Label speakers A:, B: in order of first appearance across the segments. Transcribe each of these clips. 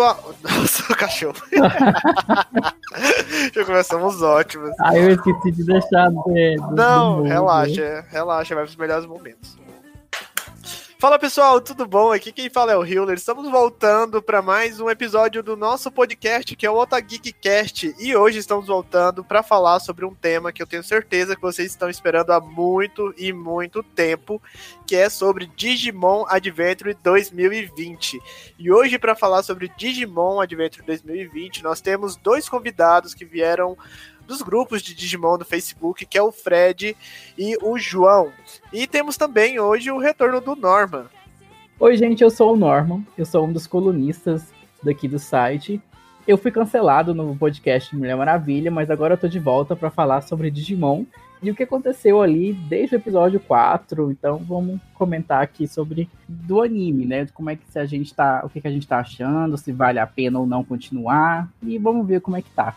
A: Pessoal. Nossa, o cachorro. Já começamos ótimos.
B: Ah, eu esqueci de deixar. De,
A: Não, relaxa, relaxa, vai pros melhores momentos. Fala pessoal, tudo bom? Aqui quem fala é o Hiller. Estamos voltando para mais um episódio do nosso podcast, que é o Otageekcast. E hoje estamos voltando para falar sobre um tema que eu tenho certeza que vocês estão esperando há muito e muito tempo, que é sobre Digimon Adventure 2020. E hoje para falar sobre Digimon Adventure 2020, nós temos dois convidados que vieram dos grupos de Digimon do Facebook, que é o Fred e o João. E temos também hoje o retorno do Norman.
B: Oi, gente, eu sou o Norman, eu sou um dos colunistas daqui do site. Eu fui cancelado no podcast Mulher Maravilha, mas agora eu tô de volta para falar sobre Digimon e o que aconteceu ali desde o episódio 4. Então vamos comentar aqui sobre do anime, né? Como é que a gente tá, o que, que a gente tá achando, se vale a pena ou não continuar e vamos ver como é que tá.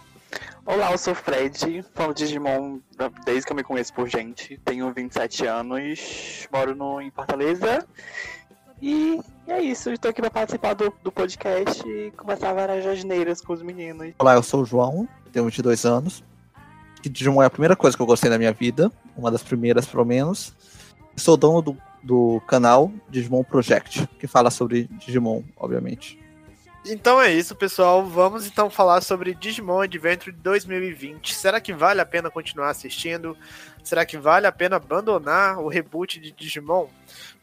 C: Olá, eu sou o Fred, fã de Digimon desde que eu me conheço por gente. Tenho 27 anos, moro no, em Fortaleza. E é isso, estou aqui para participar do, do podcast e conversar várias jasneiras com os meninos.
D: Olá, eu sou o João, tenho 22 anos. E Digimon é a primeira coisa que eu gostei na minha vida, uma das primeiras pelo menos. Sou dono do, do canal Digimon Project, que fala sobre Digimon, obviamente.
A: Então é isso, pessoal. Vamos então falar sobre Digimon Adventure 2020. Será que vale a pena continuar assistindo? Será que vale a pena abandonar o reboot de Digimon?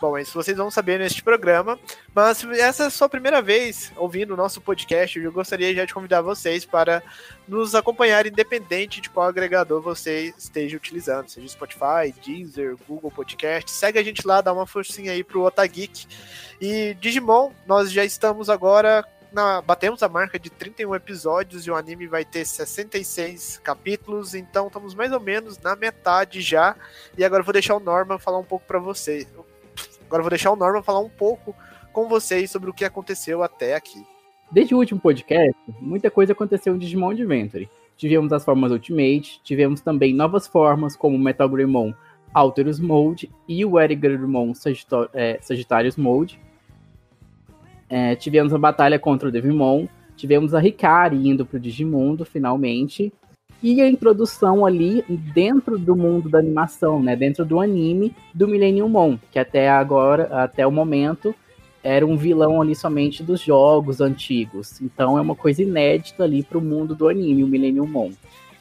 A: Bom, isso vocês vão saber neste programa. Mas se essa é a sua primeira vez ouvindo o nosso podcast, eu gostaria já de convidar vocês para nos acompanhar, independente de qual agregador você esteja utilizando, seja Spotify, Deezer, Google Podcast. Segue a gente lá, dá uma forcinha aí pro Otageek. E Digimon, nós já estamos agora na, batemos a marca de 31 episódios e o anime vai ter 66 capítulos, então estamos mais ou menos na metade já. E agora eu vou deixar o Norman falar um pouco para vocês. Agora eu vou deixar o Norman falar um pouco com vocês sobre o que aconteceu até aqui.
B: Desde o último podcast, muita coisa aconteceu em Digimon Adventure. Tivemos as formas Ultimate, tivemos também novas formas como Metal Greymon Alterus Mode e o Eric é, Sagittarius Mode é, tivemos a batalha contra o Devimon, tivemos a Ricari indo pro Digimundo, finalmente, e a introdução ali dentro do mundo da animação, né, dentro do anime do Millennium Mon, que até agora, até o momento, era um vilão ali somente dos jogos antigos. Então é uma coisa inédita ali pro mundo do anime, o Millennium Mon.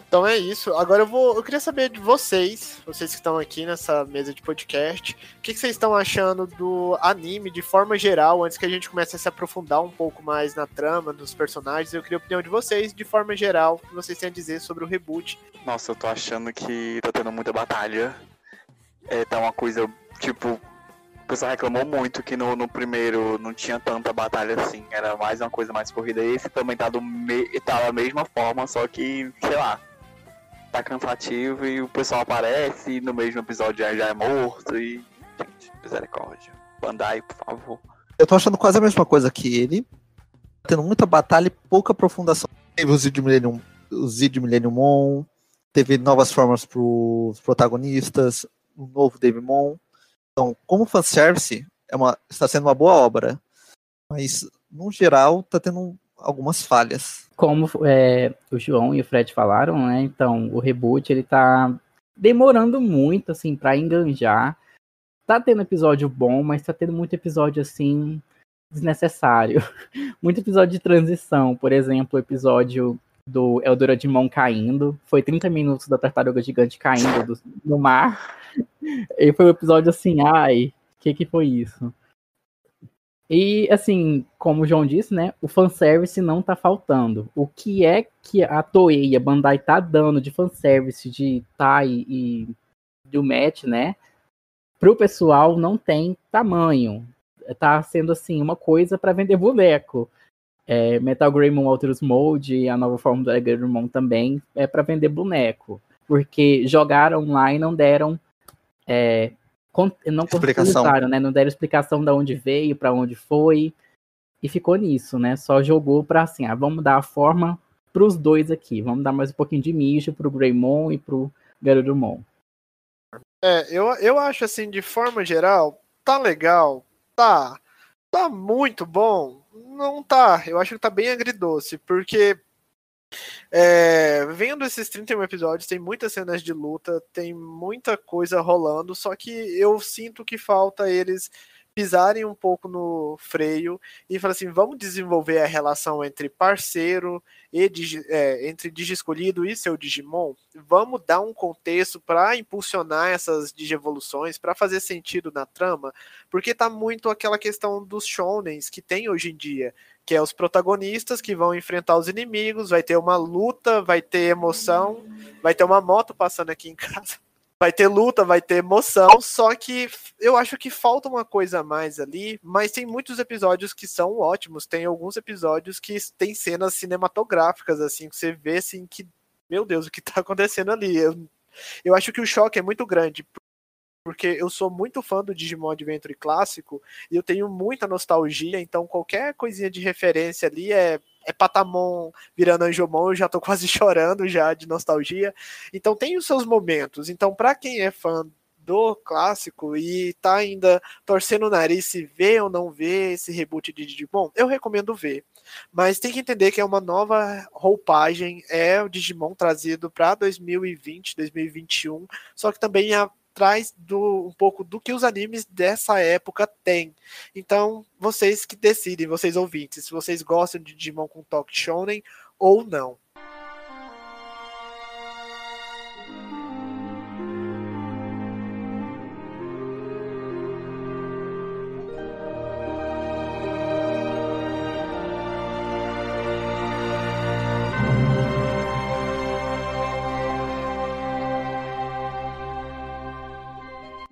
A: Então é isso. Agora eu vou. Eu queria saber de vocês, vocês que estão aqui nessa mesa de podcast, o que, que, vocês estão achando do anime de forma geral, antes que a gente comece a se aprofundar um pouco mais na trama, dos personagens. Eu queria a opinião de vocês, de forma geral, o que vocês têm a dizer sobre o reboot.
C: Nossa, eu tô achando que tá tendo muita batalha. É, tá uma coisa, tipo. O pessoal reclamou muito que no, no primeiro não tinha tanta batalha assim, era mais uma coisa mais corrida. Esse também tá, do me, tá da mesma forma, só que, sei lá, tá cansativo e o pessoal aparece e no mesmo episódio já, já é morto e. Gente, misericórdia. Bandai, por favor.
D: Eu tô achando quase a mesma coisa que ele. Tendo muita batalha e pouca aprofundação. Teve o Zid Millennium, o Zid Millennium Mon, teve novas formas pros protagonistas, um novo Devimon. Então, como fanservice, é uma, está sendo uma boa obra. Mas, no geral, tá tendo algumas falhas.
B: Como é, o João e o Fred falaram, né? Então, o reboot ele tá demorando muito, assim, para enganjar. Tá tendo episódio bom, mas tá tendo muito episódio, assim, desnecessário. muito episódio de transição. Por exemplo, o episódio do Eldoradimon caindo. Foi 30 minutos da tartaruga gigante caindo do, no mar. E foi um episódio assim, ai, o que que foi isso? E, assim, como o João disse, né? O fanservice não tá faltando. O que é que a Toei a Bandai tá dando de fanservice de Tai e do Match, né? Pro pessoal não tem tamanho. Tá sendo, assim, uma coisa para vender boneco. É, Metal Greymon Alterous Mode a nova forma do Greymon também é para vender boneco. Porque jogaram lá e não deram é, não contextualizaram, né? Não deram explicação de onde veio, para onde foi. E ficou nisso, né? Só jogou pra assim, ah, vamos dar a forma pros dois aqui. Vamos dar mais um pouquinho de mijo pro Greymon e pro Garurumon.
A: É, eu, eu acho assim, de forma geral, tá legal, tá. tá muito bom. Não tá. Eu acho que tá bem agridoce, porque é, vendo esses 31 episódios, tem muitas cenas de luta, tem muita coisa rolando, só que eu sinto que falta eles pisarem um pouco no freio e falar assim, vamos desenvolver a relação entre parceiro e é, entre Digi escolhido e seu Digimon, vamos dar um contexto para impulsionar essas digievoluções, para fazer sentido na trama, porque tá muito aquela questão dos shonens que tem hoje em dia, que é os protagonistas que vão enfrentar os inimigos, vai ter uma luta, vai ter emoção, vai ter uma moto passando aqui em casa vai ter luta, vai ter emoção, só que eu acho que falta uma coisa a mais ali, mas tem muitos episódios que são ótimos, tem alguns episódios que tem cenas cinematográficas, assim, que você vê, assim, que, meu Deus, o que tá acontecendo ali? Eu, eu acho que o choque é muito grande, porque eu sou muito fã do Digimon Adventure clássico, e eu tenho muita nostalgia, então qualquer coisinha de referência ali é é Patamon virando Anjomon, eu já tô quase chorando já de nostalgia. Então tem os seus momentos. Então, para quem é fã do clássico e tá ainda torcendo o nariz se vê ou não vê esse reboot de Digimon, eu recomendo ver. Mas tem que entender que é uma nova roupagem, é o Digimon trazido para 2020, 2021, só que também a traz do, um pouco do que os animes dessa época têm. Então, vocês que decidem, vocês ouvintes, se vocês gostam de Digimon com toque shonen ou não.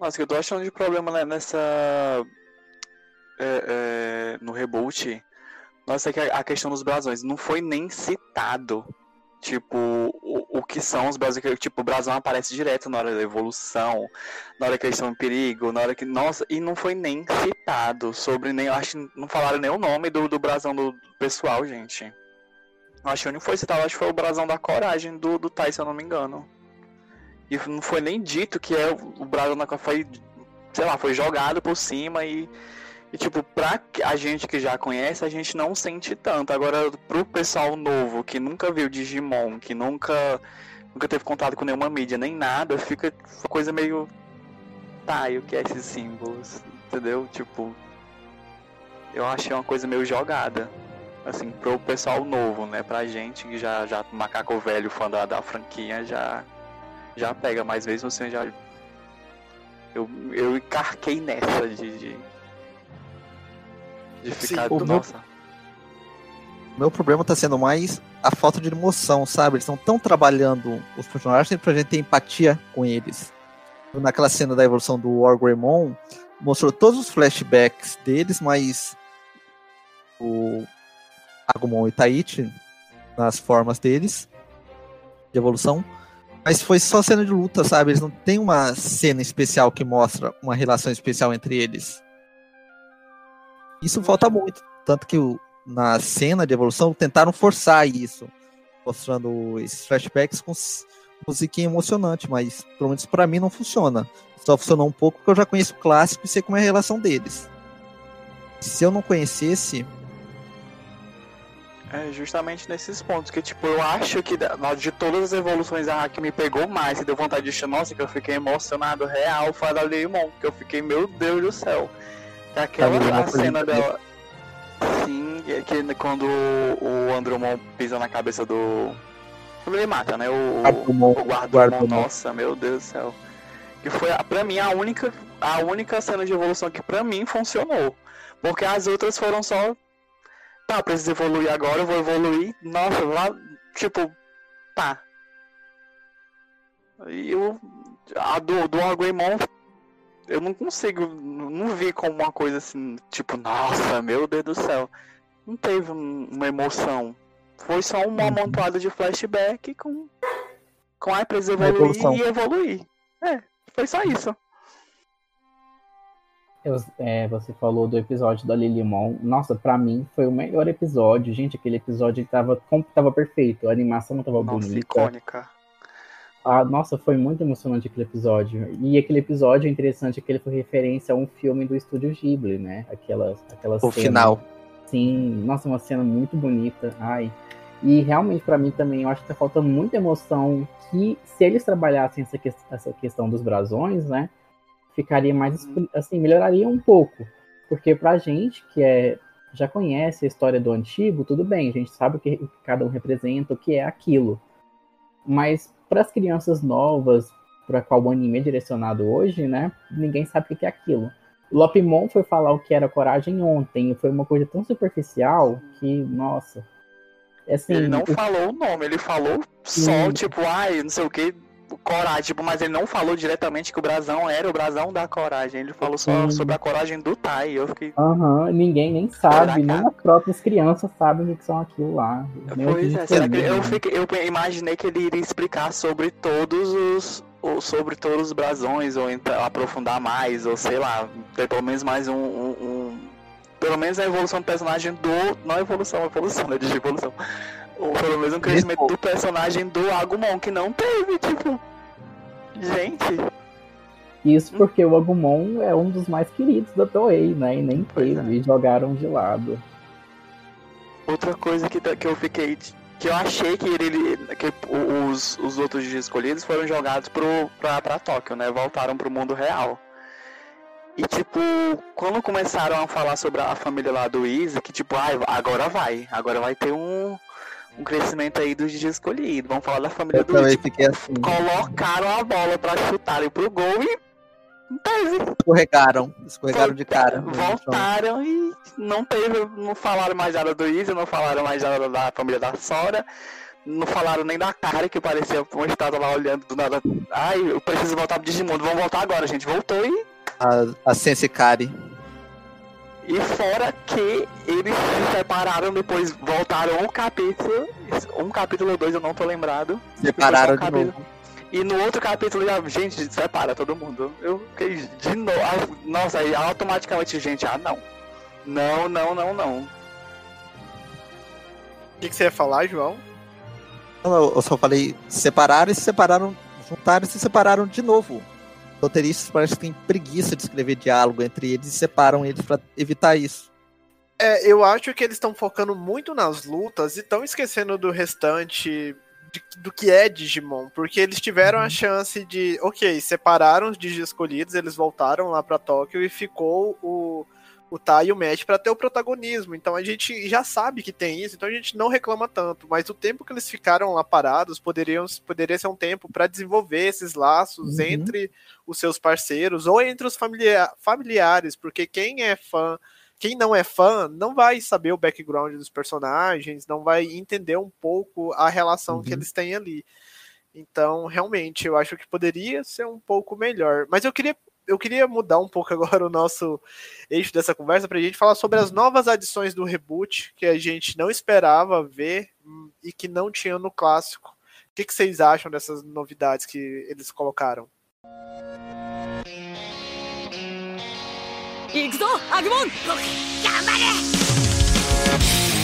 C: Nossa, que eu tô achando de problema né, nessa. É, é, no reboot. Nossa, é que a questão dos brasões não foi nem citado. Tipo, o, o que são os brasões. Tipo, o brasão aparece direto na hora da evolução, na hora que eles estão em perigo, na hora que. Nossa, e não foi nem citado sobre nem. Acho não falaram nem o nome do, do brasão do pessoal, gente. Acho que não foi citado, acho que foi o brasão da coragem do, do Tai, se eu não me engano. E não foi nem dito que é o Brasil foi, sei lá, foi jogado por cima e, e, tipo, pra a gente que já conhece, a gente não sente tanto. Agora, pro pessoal novo, que nunca viu Digimon, que nunca, nunca teve contato com nenhuma mídia, nem nada, fica uma coisa meio. Tá, e o que é esses símbolos? Entendeu? Tipo. Eu achei uma coisa meio jogada. Assim, pro pessoal novo, né? Pra gente que já, já macaco velho, fã da, da franquia, já já pega, mas mesmo assim já. Eu, eu encarquei nessa de. de, de ficar.
D: Sim, nossa. Meu, meu problema tá sendo mais a falta de emoção, sabe? Eles estão tão trabalhando os personagens pra gente ter empatia com eles. Naquela cena da evolução do War Greymon, mostrou todos os flashbacks deles, mas o Agumon e Taichi nas formas deles de evolução mas foi só cena de luta, sabe? Eles não tem uma cena especial que mostra uma relação especial entre eles. Isso falta muito. Tanto que na cena de evolução tentaram forçar isso, mostrando esses flashbacks com musiquinha emocionante, mas pelo menos para mim não funciona. Só funcionou um pouco porque eu já conheço o clássico e sei como é a relação deles. Se eu não conhecesse,
C: é justamente nesses pontos que, tipo, eu acho que de todas as evoluções a que me pegou mais e deu vontade de chamar, nossa, que eu fiquei emocionado real foi a da Leimon, que eu fiquei, meu Deus do céu. Que aquela a cena dela. Sim, é que quando o Andromon pisa na cabeça do. Ele mata, né? O, Guardamon, nossa, meu Deus do céu. Que foi, pra mim, a única, a única cena de evolução que pra mim funcionou. Porque as outras foram só tá, preciso evoluir agora, eu vou evoluir. Nossa, lá, tipo, tá. E eu, a do, do Agreymon, eu não consigo, não vi como uma coisa assim, tipo, nossa, meu Deus do céu. Não teve uma emoção. Foi só uma uhum. amontoada de flashback com, com a preciso evoluir e evoluir. É, foi só isso.
B: É, você falou do episódio da Lilimon. Nossa, para mim foi o melhor episódio. Gente, aquele episódio tava, tava perfeito. A animação tava Nossa, bonita.
C: icônica.
B: Ah, nossa, foi muito emocionante aquele episódio. E aquele episódio é interessante que ele foi referência a um filme do estúdio Ghibli, né? Aquela, aquela
D: O
B: cena.
D: final.
B: Sim, nossa, uma cena muito bonita. Ai. E realmente, pra mim também, eu acho que tá faltando muita emoção. Que se eles trabalhassem essa, que- essa questão dos brasões, né? Ficaria mais. expli- Assim, melhoraria um pouco. Porque pra gente que é, já conhece a história do antigo, tudo bem, a gente sabe o que, cada um representa, o que é aquilo. Mas para as crianças novas, para qual o anime é direcionado hoje, né? Ninguém sabe o que é aquilo. O Lopimon foi falar o que era coragem ontem, e foi uma coisa tão superficial que, nossa. É Assim,
C: Ele não
B: o-
C: falou o nome, ele falou só,
B: Sim.
C: tipo, ai, não sei o que, coragem, tipo, mas ele não falou diretamente que o brasão era o brasão da coragem. Ele falou só sobre a coragem do Tai. Eu fiquei.
B: Aham, ninguém nem sabe, nem as próprias crianças sabem o que são aquilo lá.
C: Pois é, será que eu, fiquei, eu imaginei que ele iria explicar sobre todos os. ou sobre todos os brasões, ou então aprofundar mais, ou sei lá, ter pelo menos mais um. um- um- pelo menos a evolução do personagem do. Não a evolução, a evolução, né? De evolução. Ou pelo menos um crescimento do personagem do Agumon, que não teve, tipo. Gente,
B: Isso porque o Agumon é um dos mais queridos da Toei, né? E nem teve, e jogaram de lado.
C: outra coisa que, que eu fiquei. Que eu achei que ele. que os, os outros escolhidos foram jogados pro, pra, pra Tóquio, né? Voltaram pro mundo real. E tipo, quando começaram a falar sobre a família lá do Izzy, que tipo, ai, agora vai, agora vai ter um, um crescimento aí dos dias escolhidos. Vamos falar da família
D: Eu
C: do
D: também
C: Tipo,
D: assim.
C: colocaram a bola pra chutarem pro gol e teve.
D: Escorregaram. Escorregaram de cara.
C: Voltaram e não teve, não falaram mais nada do Izzy, não falaram mais nada da família da Sora, não falaram nem da cara que parecia uma estátua lá olhando do nada. Ai, eu preciso voltar pro Digimundo, vamos voltar agora, gente. Voltou e,
D: A, a Sensei Kari.
C: E fora que eles se separaram depois, voltaram um capítulo, um capítulo ou dois, eu não tô lembrado.
D: Separaram
C: Depois
D: de novo.
C: E no outro capítulo, já, gente, separa todo mundo. Eu fiquei de novo. Nossa, aí automaticamente, gente, ah, não. Não, não, não, não.
A: O que, que você ia falar, João?
D: Não, eu só falei separaram e se separaram, juntaram e se separaram de novo. Roteiristas parece que têm preguiça de escrever diálogo entre eles e separam eles pra evitar isso.
A: É, eu acho que eles estão focando muito nas lutas e estão esquecendo do restante de- do que é Digimon, porque eles tiveram a chance de, ok, separaram os Digi escolhidos, eles voltaram lá pra Tóquio e ficou o o Tai e o Matt pra ter o protagonismo. Então a gente já sabe que tem isso, então a gente não reclama tanto, mas o tempo que eles ficaram lá parados poderiam poderia ser um tempo pra desenvolver esses laços
B: Uhum.
A: entre os seus parceiros ou entre os familia- familiares, porque quem é fã quem não é fã não vai saber o background dos personagens, não vai entender um pouco a relação que
B: Uhum.
A: eles têm ali. Então, realmente, eu acho que poderia ser um pouco melhor. Mas eu queria, eu queria mudar um pouco agora o nosso eixo dessa conversa para a gente falar sobre as novas adições do reboot que a gente não esperava ver e que não tinha no clássico. O que, que vocês acham dessas novidades que eles colocaram?
E: 行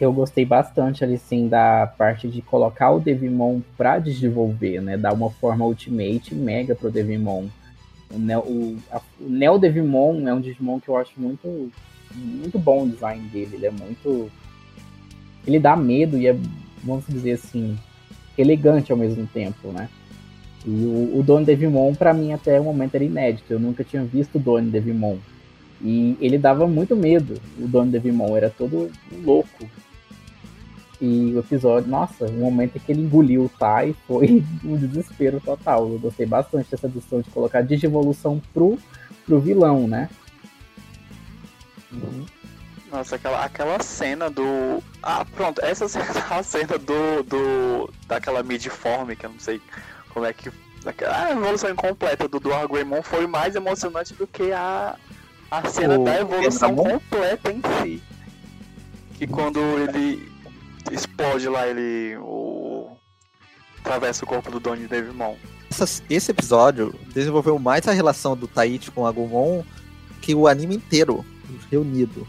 B: Eu gostei bastante ali, sim, da parte de colocar o Devimon pra desenvolver, né? Dar uma forma Ultimate mega pro Devimon. O Neo, o, a- o Neo Devimon é um Digimon que eu acho muito, muito bom o design dele. Ele é muito. Ele dá medo e é, vamos dizer assim, elegante ao mesmo tempo, né? E o, o Doni Devimon, pra mim, até o momento era inédito. Eu nunca tinha visto o Doni Devimon. E ele dava muito medo, o Doni Devimon. Era todo louco. E o episódio, nossa, o momento em que ele engoliu o Tai foi um desespero total. Eu gostei bastante dessa decisão de colocar Digivolução pro, pro vilão, né?
C: Nossa, aquela, aquela cena do. Ah, pronto, essa cena, a cena do. do daquela midform, que eu não sei como é que. A evolução incompleta do, do foi mais emocionante do que a, a cena
D: O
C: da evolução completa em si. Que quando ele. explode lá ele. O... Atravessa o corpo do Donnie Devimon.
D: Esse episódio desenvolveu mais a relação do Taichi com a Agumon que o anime inteiro reunido.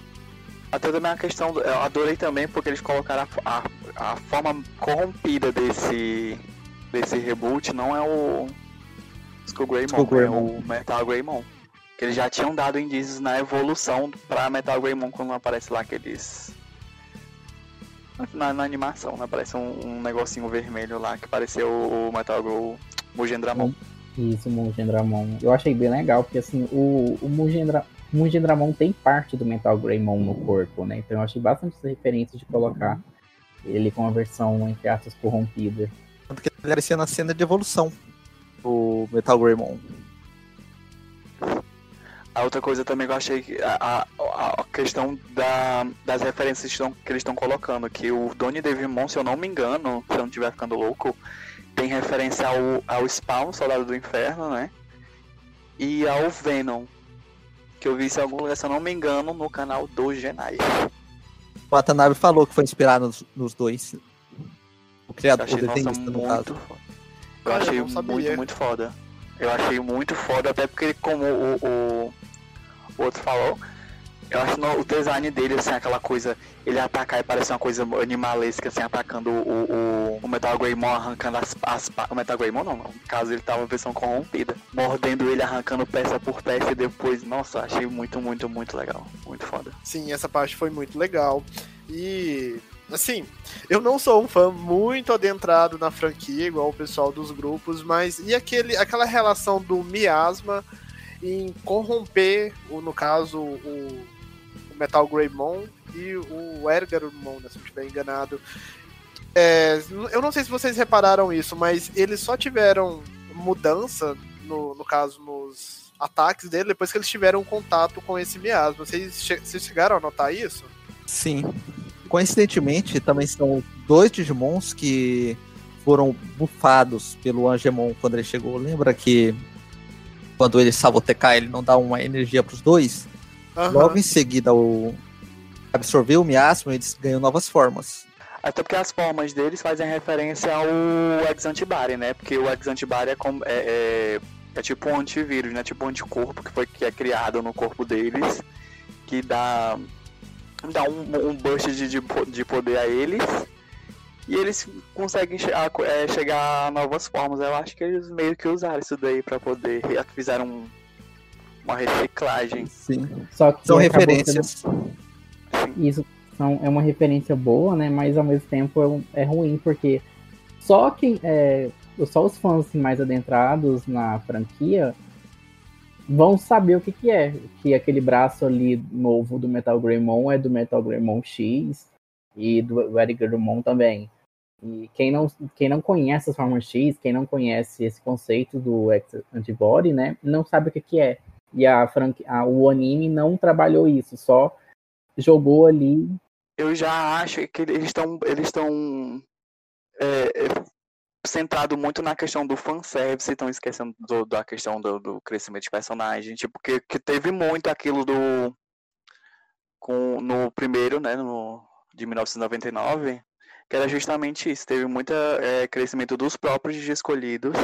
C: Até também a questão, do- eu adorei também porque eles colocaram a, a, a forma corrompida desse, desse reboot não é o Skull Greymon,
D: Skull
C: é
D: Greymon.
C: o Metal Greymon. Que eles já tinham dado indícios na evolução pra Metal Greymon quando aparece lá aqueles. Na, na animação, né? Aparece um, um negocinho vermelho lá que pareceu o Metal Grow Mugen Dramon.
B: Isso, Mugen Dramon. Eu achei bem legal, porque assim, o, o Mugen, Dra Mugen Dramon tem parte do Metal Greymon no corpo, né? Então eu achei bastante essa referência de colocar ele com a versão, entre aspas, corrompida.
D: Tanto que ele aparecia na cena de evolução do Metal Greymon.
C: A outra coisa também que eu achei que a, a, a questão da, das referências que, estão, que eles estão colocando, que o Donnie Devimon, se eu não me engano, se eu não estiver ficando louco, tem referência ao, ao Spawn, Soldado do Inferno, né? E ao Venom, que eu vi isso em algum lugar, se eu não me engano, no canal do Genai.
D: O Watanabe falou que foi inspirado nos, nos dois. O criador, o
C: achei, nossa,
D: desenhista, no caso.
C: muito foda. Eu achei muito, muito foda. Eu achei muito foda, até porque como o, o, o outro falou, eu acho no- o design dele, assim, aquela coisa, ele atacar e parecer uma coisa animalesca, assim, atacando o, o, o Metal Greymon, arrancando as, as O Metal Greymon não, no caso ele tava em versão corrompida. Mordendo ele, arrancando peça por peça e depois, nossa, achei muito, muito, muito legal. Muito foda.
A: Sim, essa parte foi muito legal. E, assim, eu não sou um fã muito adentrado na franquia, igual o pessoal dos grupos, mas e aquele, aquela relação do miasma em corromper, o, no caso, o, o Metal Greymon e o Ergarumon, né, se eu estiver enganado. É, eu não sei se vocês repararam isso, mas eles só tiveram mudança, no, no caso, nos ataques dele, depois que eles tiveram contato com esse miasma. Vocês, che- vocês chegaram a notar isso?
D: Sim. Coincidentemente, também são dois Digimons que foram bufados pelo Angemon quando ele chegou. Lembra que quando ele TK, ele não dá uma energia pros dois?
A: Aham.
D: Logo em seguida, o absorveu o miasma e eles ganham novas formas.
C: Até porque as formas deles fazem referência ao Ex-Antibody, né? Porque o Ex-Antibody é, como- é, é, é tipo um antivírus, né? Tipo um anticorpo que, foi, que é criado no corpo deles, que dá, dá um, um burst de, de, de poder a eles. E eles conseguem che a- é, chegar a novas formas. Eu acho que eles meio que usaram isso daí pra poder. Fizeram um- uma reciclagem.
D: Sim.
B: Só que
D: São referências.
B: Isso são, é uma referência boa, né? Mas ao mesmo tempo é, é ruim, porque só quem. É, só os fãs assim, mais adentrados na franquia vão saber o que, que é. Que aquele braço ali novo do Metal Greymon é do Metal Greymon X e do Eric Greymon também. E quem não, quem não conhece as formas X, quem não conhece esse conceito do X-Antibody, né? Não sabe o que, que é. E a, a, o anime não trabalhou isso, só jogou ali.
C: eu já acho que eles estão eles estão é, centrado muito na questão do fanservice, estão esquecendo do- da questão do, do crescimento de personagem, tipo, que, que teve muito aquilo do com no primeiro, né, no de 1999, que era justamente isso, teve muito crescimento dos próprios escolhidos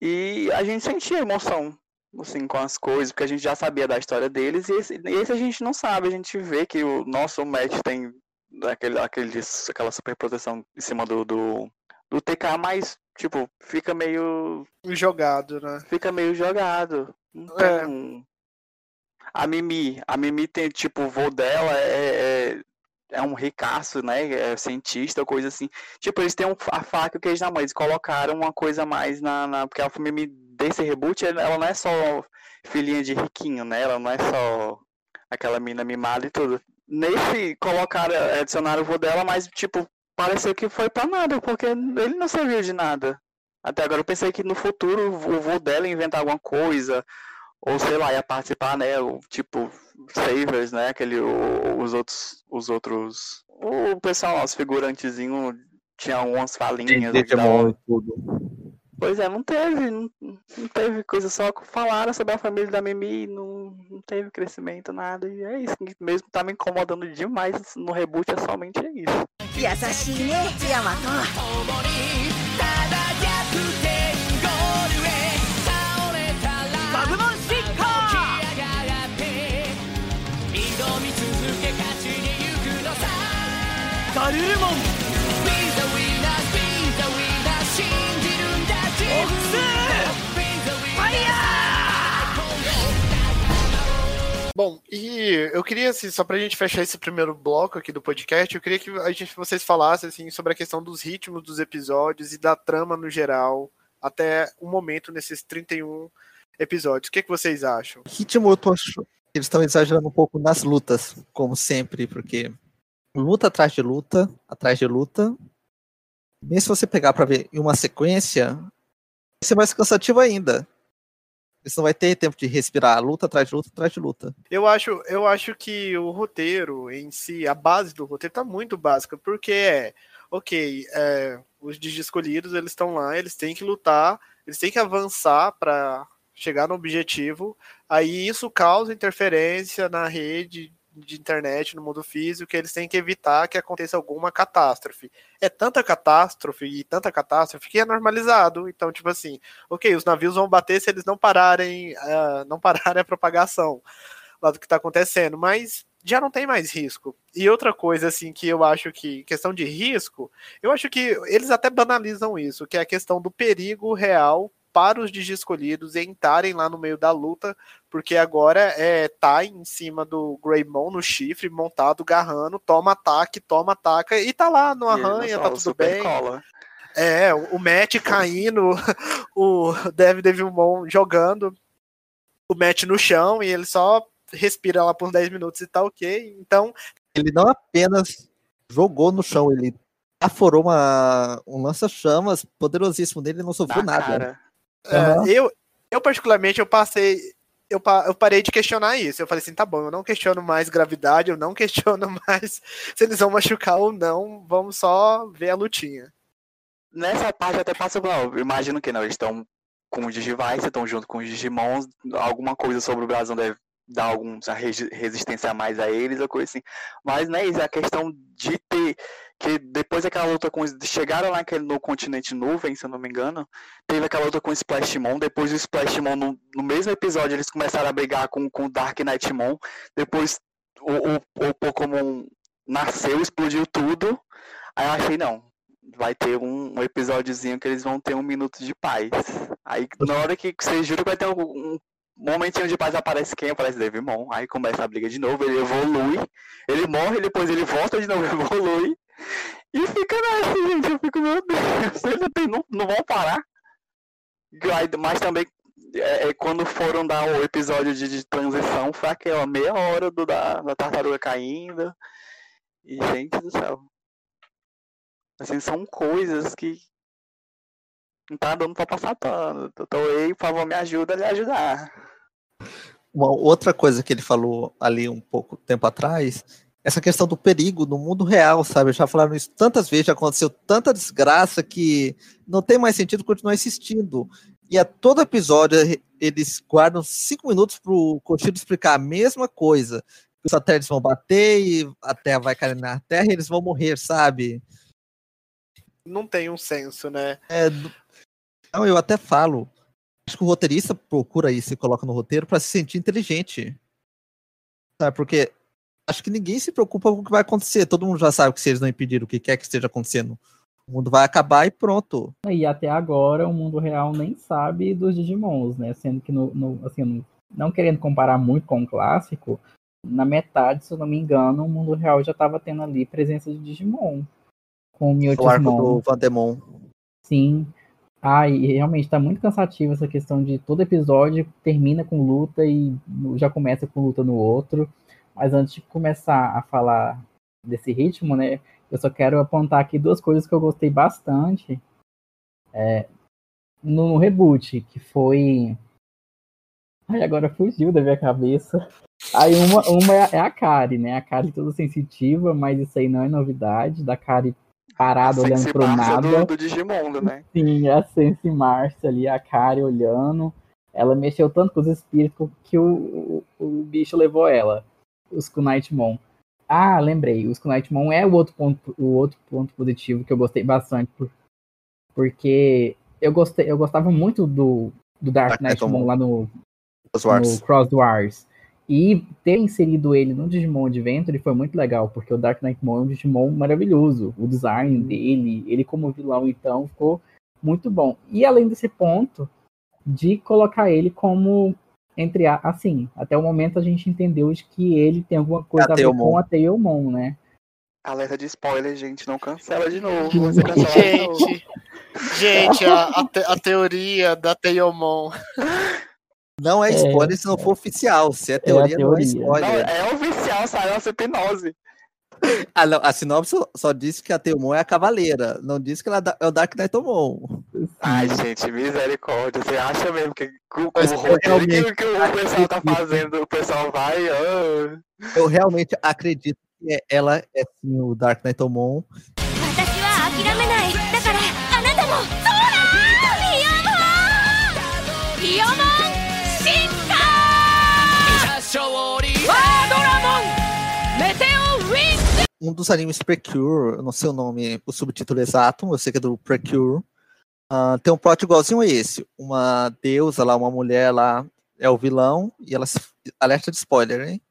C: e a gente sentia emoção assim, com as coisas, porque a gente já sabia da história deles, e esse, esse a gente não sabe, a gente vê que o nosso match tem aquele, aqueles, aquela super proteção em cima do, do, do TK, mas, tipo, fica meio.
A: Jogado, né?
C: Fica meio jogado. Não
A: É.
C: A Mimi, a Mimi tem, tipo, o vô dela é, é, é um ricaço, né? É cientista, coisa assim. Tipo, eles têm um, a faca e o queijo na mão. Eles colocaram uma coisa mais na. na porque a Mimi desse reboot, ela não é só filhinha de riquinho, né? Ela não é só aquela mina mimada e tudo. Nesse, colocaram, adicionaram o vô dela, mas, tipo, pareceu que foi pra nada, porque ele não serviu de nada. Até agora eu pensei que no futuro o vô dela inventar alguma coisa, ou sei lá, ia participar, né? o- Tipo, Savers, né? Aquele, o- os outros. Os outros. O pessoal, os figurantezinhos tinha umas falinhas.
D: Digimon e tudo.
C: Pois é, não teve, não, não teve coisa, só que falaram sobre a família da Mimi, não, não teve crescimento, nada, e é isso, mesmo tá me incomodando demais no reboot, é somente isso.
E: 優ガルルモンオフスファイヤ
A: Bom, e eu queria, assim, só pra gente fechar esse primeiro bloco aqui do podcast, eu queria que a gente, vocês falassem, assim, sobre a questão dos ritmos dos episódios e da trama no geral, até o momento nesses 31 episódios. O que, que vocês acham?
D: Ritmo, eu tô achando que eles estão exagerando um pouco nas lutas, como sempre, porque luta atrás de luta, atrás de luta. Mesmo se você pegar pra ver em uma sequência, vai ser mais cansativo ainda. Você não vai ter tempo de respirar, luta atrás de luta atrás de luta.
A: Eu acho, eu acho que o roteiro em si, a base do roteiro tá muito básica, porque é, ok, é, os escolhidos, eles estão lá, eles têm que lutar, eles têm que avançar para chegar no objetivo, aí isso causa interferência na rede de internet, no mundo físico, que eles têm que evitar que aconteça alguma catástrofe. É tanta catástrofe e tanta catástrofe que é normalizado. Então, tipo assim, ok, os navios vão bater se eles não pararem, uh, não pararem a propagação lá do que está acontecendo, mas já não tem mais risco. E outra coisa, assim, que eu acho que, questão de risco, eu acho que eles até banalizam isso, que é a questão do perigo real para os Digi escolhidos entrarem lá no meio da luta, porque agora é tá em cima do Greymon no chifre, montado, garrando, toma ataque, toma ataca, e tá lá no arranha, tá tudo bem.
C: Cola.
A: É, o Matt caindo, o Dev Devilmon jogando, o Matt no chão, e ele só respira lá por 10 minutos e tá ok. Então,
D: Ele não apenas jogou no chão, ele aforou uma, um lança-chamas poderosíssimo dele e não sofreu
C: Na
D: nada.
C: cara.
A: É,
D: Aham.
A: eu, eu particularmente, eu passei. Eu, pa- eu parei de questionar isso. Eu falei assim, tá bom, eu não questiono mais gravidade, eu não questiono mais se eles vão machucar ou não. Vamos só ver a lutinha.
C: Nessa parte até passa, não, eu imagino que não, eles estão com os Digivice, estão junto com os Digimons, alguma coisa sobre o Brasão deve dar alguma resi- resistência a mais a eles, ou coisa assim. Mas não é isso, é a questão de ter, que depois daquela luta com chegaram lá no continente nuvem, se eu não me engano, teve aquela luta com o Splashmon, depois o Splashmon, no, no mesmo episódio, eles começaram a brigar com, com o Dark Knightmon, depois o, o, o Pokémon nasceu, explodiu tudo, aí eu achei, não, vai ter um, um episódiozinho que eles vão ter um minuto de paz. Aí na hora que você jura que vai ter um, um momentinho de paz, aparece quem? Aparece Devimon. Aí começa a briga de novo, ele evolui, ele morre, depois ele volta de novo, evolui. E fica nessa, gente. Eu fico, meu Deus, eles não, não, não vão parar. Mas também, é, é, quando foram dar o episódio de, de transição, foi aquela meia hora do, da, da tartaruga caindo. E, gente do céu. Assim, são coisas que não tá dando pra passar pano. Tô aí, por favor, me ajuda a lhe ajudar.
D: Uma outra coisa que ele falou ali um pouco tempo atrás, essa questão do perigo no mundo real, sabe? Já falaram isso tantas vezes, já aconteceu tanta desgraça que não tem mais sentido continuar insistindo. E a todo episódio eles guardam cinco minutos pro Cochilo explicar a mesma coisa. Os satélites vão bater e a Terra vai cair na Terra e eles vão morrer, sabe?
A: Não tem um senso, né?
D: É, do- não, eu até falo. Acho que o roteirista procura isso e coloca no roteiro para se sentir inteligente. Sabe? Porque acho que ninguém se preocupa com o que vai acontecer. Todo mundo já sabe que se eles não impedirem o que quer que esteja acontecendo, o mundo vai acabar e pronto.
B: E até agora o mundo real nem sabe dos Digimons, né? Sendo que no, no- assim, não querendo comparar muito com o clássico, na metade, se eu não me engano, o mundo real já estava tendo ali presença de Digimon. Com o
D: O arco
B: Miotismon.
D: do Vandemon.
B: Sim. E realmente tá muito cansativo essa questão de todo episódio termina com luta e já começa com luta no outro. Mas antes de começar a falar desse ritmo, né? Eu só quero apontar aqui duas coisas que eu gostei bastante é, no reboot, que foi. Ai, agora fugiu da minha cabeça. Aí uma, uma é é a Kari, né? A Kari toda sensitiva, mas isso aí não é novidade. Da Kari parado olhando pro
C: Marcia
B: nada.
C: do, do né?
B: Sim, a Sense Márcia ali, a Kari olhando. Ela mexeu tanto com os espíritos que o, o, o bicho levou ela. Os Kunightmon. Ah, lembrei. Os Kunightmon é o outro ponto, o outro ponto positivo que eu gostei bastante. por- porque eu gostei, eu gostava muito do, do Dark Knightmon lá no, no Cross Wars. E ter inserido ele no Digimon Adventure foi muito legal, porque o Dark Knightmon é um Digimon maravilhoso. O design dele, ele como vilão, então, ficou muito bom. E além desse ponto, de colocar ele como, entre a, assim, até o momento a gente entendeu de que ele tem alguma coisa a ver
D: Tailmon.
B: com a Tailmon, né?
C: Alerta de spoiler, gente. Não cancela de novo. Você cancela de novo.
A: Gente, gente, a, a, te- a teoria da Teomon.
D: Não é
B: É.
D: spoiler se não for oficial. Se é teoria, não é
B: teoria.
C: Não,
D: spoiler.
C: é oficial, saiu essa hipnose.
D: Ah, não, a sinopse só, disse que a Teomon é a cavaleira. Não disse que ela é é o Dark Knightomon.
C: Ai, gente, misericórdia. Você acha mesmo que com, com
D: Mas
C: o
D: eu realmente
C: que, o pessoal tá fazendo, o pessoal vai. ah,
D: Eu realmente acredito que é- ela é sim o Dark Knightomon.
E: 私は
D: Um dos animes Precure, não sei o nome, o subtítulo exato, eu sei que é do Precure. Ah, tem um plot igualzinho a esse. Uma deusa lá, uma mulher lá, é o vilão, e ela se... alerta de spoiler, hein?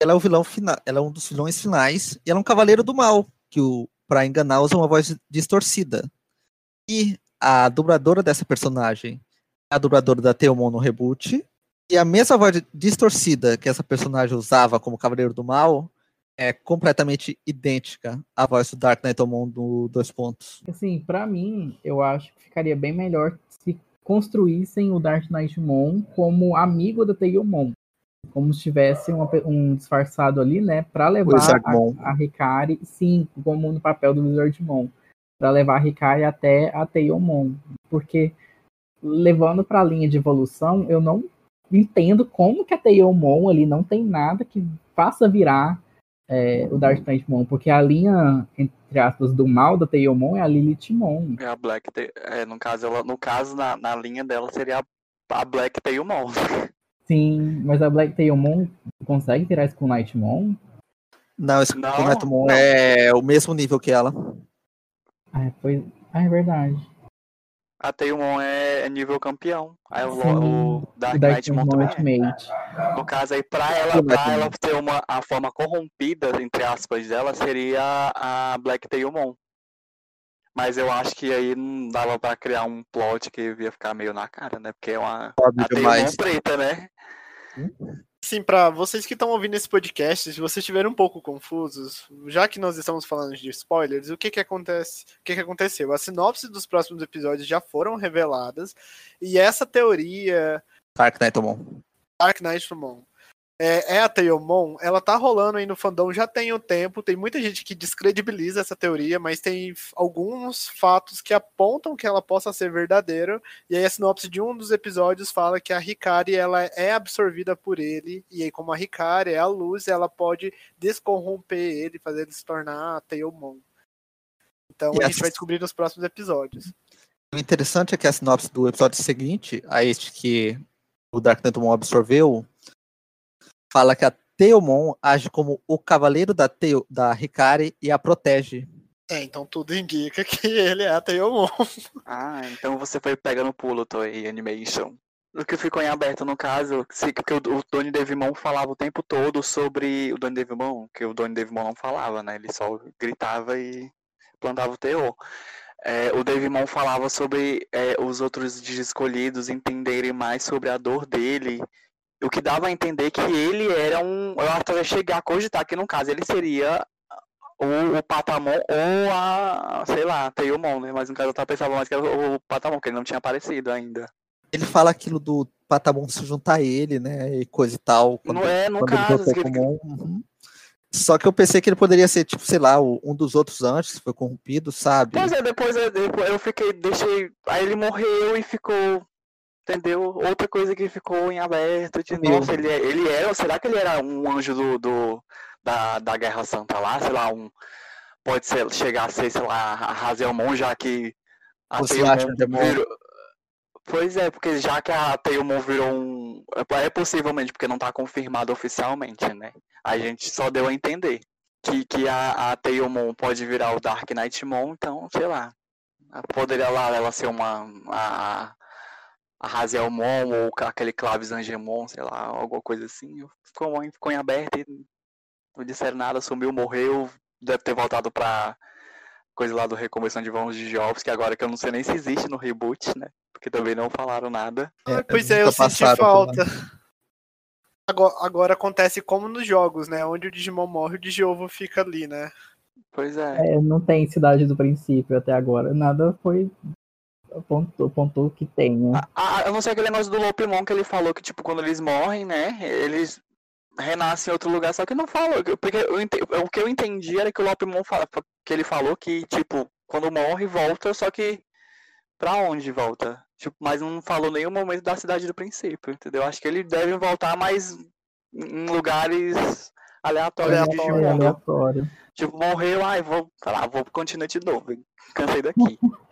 D: Ela é o vilão final, ela é um dos vilões finais, e ela é um cavaleiro do mal, que o para enganar usa uma voz distorcida. E a dubladora dessa personagem é a dubladora da Teomon no reboot, e a mesma voz distorcida que essa personagem usava como cavaleiro do mal é completamente idêntica à voz do Dark Knightomon do Dois Pontos.
B: Assim, pra mim, eu acho que ficaria bem melhor se construíssem o Dark Knightmon como amigo da Tailmon. Como se tivesse uma um disfarçado ali, né? Pra levar a, a Hikari, sim, como no papel do Wizardmon. Pra levar a Hikari até a Tailmon. Porque, levando pra linha de evolução, eu não entendo como que a Tailmon ali não tem nada que faça virar é, o Dark Knightmon. Porque a linha, entre aspas, do mal da Tailmon é a Lilithmon.
C: É a Black é, no caso, ela, no caso na, na linha dela seria a, a Black Tailmon.
B: Sim, mas a Black Tailmon consegue virar isso com o Nightmon?
D: Não, esse
C: Não,
D: Dark Knightomon
C: não.
D: é o mesmo nível que ela.
B: Ah, foi... ah, é verdade.
C: A Tailmon é, é nível campeão. Aí o, o Dark é.
B: Ultimate.
C: No caso aí, pra ela, pra ela ter uma, a forma corrompida, entre aspas, dela, seria a Black Tailmon. Mas eu acho que aí não dava pra criar um plot que ia ficar meio na cara, né? Porque é uma
D: Óbvio
C: a Tailmon
D: demais.
C: preta, né?
A: Sim, pra vocês que estão ouvindo esse podcast, se vocês estiverem um pouco confusos, já que nós estamos falando de spoilers, o que que acontece? O que que aconteceu? As sinopses dos próximos episódios já foram reveladas e essa teoria
D: Dark Knightomon.
A: Dark Knight Mon é, é a Teomon, ela tá rolando aí no fandom já tem um tempo, tem muita gente que descredibiliza essa teoria, mas tem alguns fatos que apontam que ela possa ser verdadeira, e aí a sinopse de um dos episódios fala que a Hikari ela é absorvida por ele, e aí como a Hikari é a luz, ela pode descorromper ele, fazer ele se tornar a Teomon. Então
D: E
A: a gente vai descobrir nos próximos episódios.
D: O interessante é que a sinopse do episódio seguinte, a este que o Dark Knightomon absorveu, fala que a Teomon age como o cavaleiro da, Teo, da Hikari e a protege.
A: É, então tudo indica que ele é a Teomon.
C: Ah, então você foi pegando o pulo, Toei Animation. O que ficou em aberto, no caso, se- que o, Donnie Devimon falava o tempo todo sobre o Donnie Devimon, que o Donnie Devimon não falava, né? Ele só gritava e plantava o teor. É, o Devimon falava sobre é, os outros escolhidos entenderem mais sobre a dor dele, o que dava a entender que ele era um. Eu até chegar a cogitar que, no caso, ele seria o, o Patamon ou a, sei lá, Teomon, né? Mas no caso eu tava pensando mais que era o, o Patamon, que ele não tinha aparecido ainda.
D: Ele fala aquilo do Patamon se juntar a ele, né? E coisa e tal.
C: Não é, no
D: quando ele
C: caso, que ele-
D: Pokémon. Uhum. Só que eu pensei que ele poderia ser, tipo, sei lá, um dos outros antes, que foi corrompido, sabe?
C: Pois é, depois eu, depois eu fiquei, deixei. Aí ele morreu e ficou. Entendeu? Outra coisa que ficou em aberto. De, nossa, ele, é- ele era. Será que ele era um anjo do, do- da, da Guerra Santa lá? Sei lá, um. pode ser, chegar a ser, sei lá, a Hazelmon, já que a
D: Você
C: Teomon
D: acha que é
C: virou... Pois é, porque já que a Teomon virou um... É possivelmente, porque não tá confirmado oficialmente, né? A gente só deu a entender que, que a, a Teomon pode virar o Dark Knightmon, então, sei lá. Poderia lá ela ser uma... A, a Hazelmon ou aquele Claves Angemon, sei lá, alguma coisa assim. Ficou, ficou em aberto e não disseram nada, sumiu, morreu, deve ter voltado pra coisa lá do Recomeçando de Vamos de Jobs, que agora que eu não sei nem se existe no reboot, né? Porque também não falaram nada.
A: Ah, pois é, eu
D: nunca
A: senti falta. Agora, agora acontece como nos jogos, né? Onde o Digimon morre, o Digiovo fica ali, né?
C: Pois é.
B: É, não tem cidade do princípio até agora. Nada foi apontou, apontou que tem, né?
C: Ah, eu não sei aquele negócio do Lopimon que ele falou que, tipo, quando eles morrem, né? Eles renascem em outro lugar, só que não falou. Porque eu ente- o que eu entendi era que o Lopimon fala, que ele falou que, tipo, quando morre, volta, só que pra onde volta? Tipo, mas não falou nenhum momento da cidade do princípio, entendeu? Acho que eles devem voltar mais em lugares aleatórios de
A: Aleatório,
B: É
C: Digimon.
B: aleatório.
C: Tipo, morreu, ai, vou, sei lá, vou pro continente de novo. Cansei daqui.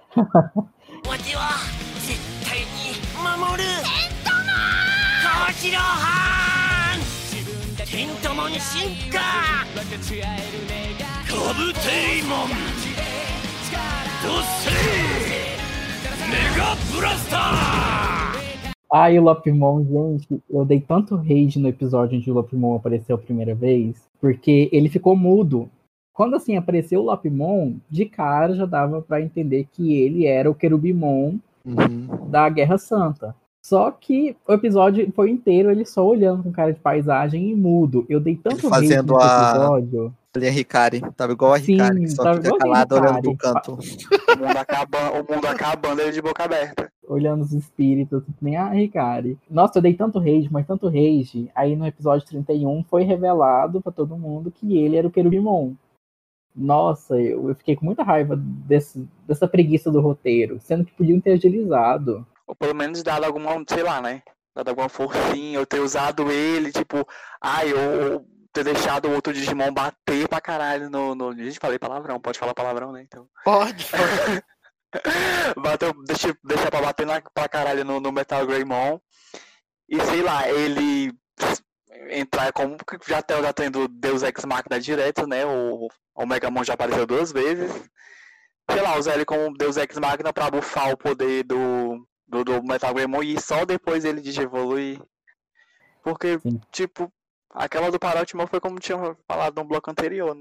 B: Ai, o Lopimon, gente, eu dei tanto rage no episódio onde o Lopimon apareceu a primeira vez, porque ele ficou mudo. Quando assim apareceu o Lopimon, de cara já dava pra entender que ele era o Querubimon
D: Uhum.
B: da Guerra Santa. Só que o episódio foi inteiro ele só olhando com cara de paisagem e mudo. Eu dei tanto
D: Ele fazendo a-
B: episódio.
D: Ali é Ricari. Tava igual a
B: Sim,
D: Ricari, que só
B: tava
D: fica
B: a
D: calado olhando pro canto.
C: O mundo acabando, o mundo acabando, ele de boca aberta.
B: olhando os espíritos, que nem a Ricari. Nossa, eu dei tanto rage, mas tanto rage. Aí no episódio 31 foi revelado pra todo mundo que ele era o Querubimon. Nossa, eu, fiquei com muita raiva desse- dessa preguiça do roteiro, sendo que podiam ter agilizado.
C: Ou pelo menos dado alguma, sei lá, né? Dado alguma forcinha, ou ter usado ele, tipo, ai, ou, ou ter deixado o outro Digimon bater pra caralho no. no... Gente, falei palavrão, pode falar palavrão, né? Então.
A: Pode, pode.
C: Bateu, deixa, deixa pra bater na, pra caralho no, no Metal Greymon. E sei lá, ele entrar como que já tá já tendo Deus Ex Machina direto, né? O, o Megamon já apareceu duas vezes. Sei lá, usar ele como Deus Ex Machina pra bufar o poder do, do, do Metal Greymon e só depois ele digievoluir. Porque,
B: Sim.
C: tipo, aquela do Paratimon foi como tinha falado no bloco anterior.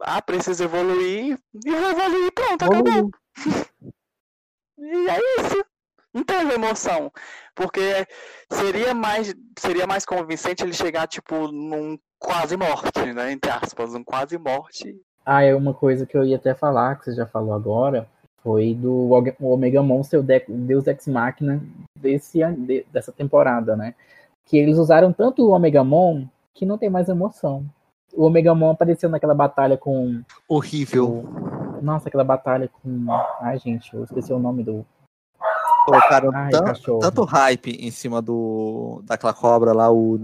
C: Ah, precisa evoluir e vai evoluir, pronto, acabou. E é isso. Não teve emoção. Porque seria mais, seria mais convincente ele chegar, tipo, num quase morte, né? Entre aspas, um quase morte.
B: Ah, é uma coisa que eu ia até falar, que você já falou agora, foi do Omega Monster, o de- Deus Ex Machina desse, dessa temporada, né? Que eles usaram tanto o Omegamon que não tem mais emoção. O Omegamon apareceu naquela batalha com
D: Horrível.
B: Nossa, aquela batalha com. Ai, gente, eu esqueci o nome do.
D: Colocaram
B: Ai,
D: tan-
B: cachorro.
D: tanto hype em cima do daquela cobra lá, o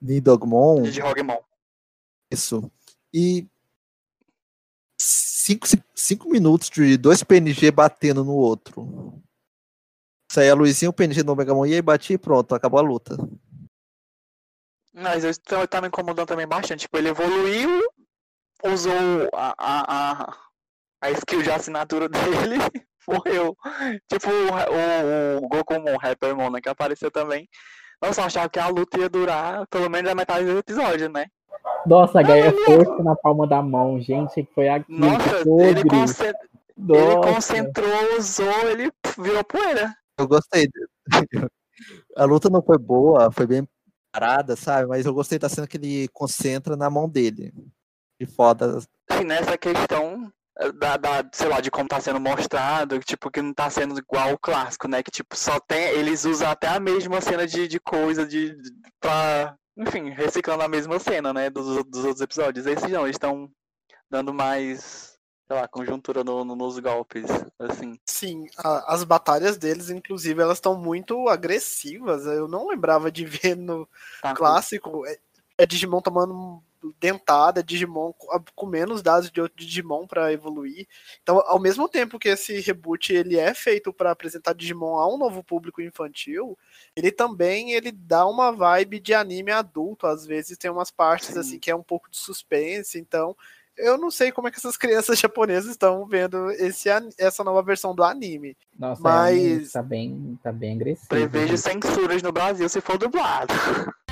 D: Nidogmon.
C: de Rogemon.
D: Isso. E cinco, cinco minutos de dois PNG batendo no outro. Saía a luzinha, o PNG no Megamon ia e batia e pronto, acabou a luta.
C: Mas isso tá tá me incomodando também bastante. Tipo, ele evoluiu, usou a, a, a, a skill de assinatura dele, morreu. Tipo o, o, o Gokumon, Rappermon, né, que apareceu também. Nossa, eu achava que a luta ia durar pelo menos a metade do episódio, né?
B: Nossa, a Gaia força na palma da mão, gente, que foi aquilo.
C: Nossa, ele, concent... ele concentrou, usou, ele virou poeira.
D: Eu gostei. dele. A luta não foi boa, foi bem parada, sabe? Mas eu gostei da cena que ele concentra na mão dele. E foda.
C: E nessa questão da, da, sei lá, de como tá sendo mostrado, tipo, que não tá sendo igual o clássico, né? Que, tipo, só tem. Eles usam até a mesma cena de, de coisa de, de. pra. Enfim, reciclando a mesma cena, né? Dos, dos outros episódios. Esses não, eles estão dando mais. Sei lá, conjuntura no, no- nos golpes, assim.
A: Sim, a- as batalhas deles, inclusive, elas estão muito agressivas. Eu não lembrava de ver no
C: Tá?
A: clássico é, é Digimon tomando dentada, Digimon com, menos dados de outro Digimon para evoluir. Então, ao mesmo tempo que esse reboot ele é feito para apresentar Digimon a um novo público infantil, ele também ele dá uma vibe de anime adulto, às vezes tem umas partes
C: Sim.
A: assim que é um pouco de suspense, então eu não sei como é que essas crianças japonesas estão vendo esse, essa nova versão do anime.
B: Nossa,
A: Mas-
B: é, tá bem, tá bem agressivo.
C: Prevejo censuras no Brasil se for dublado.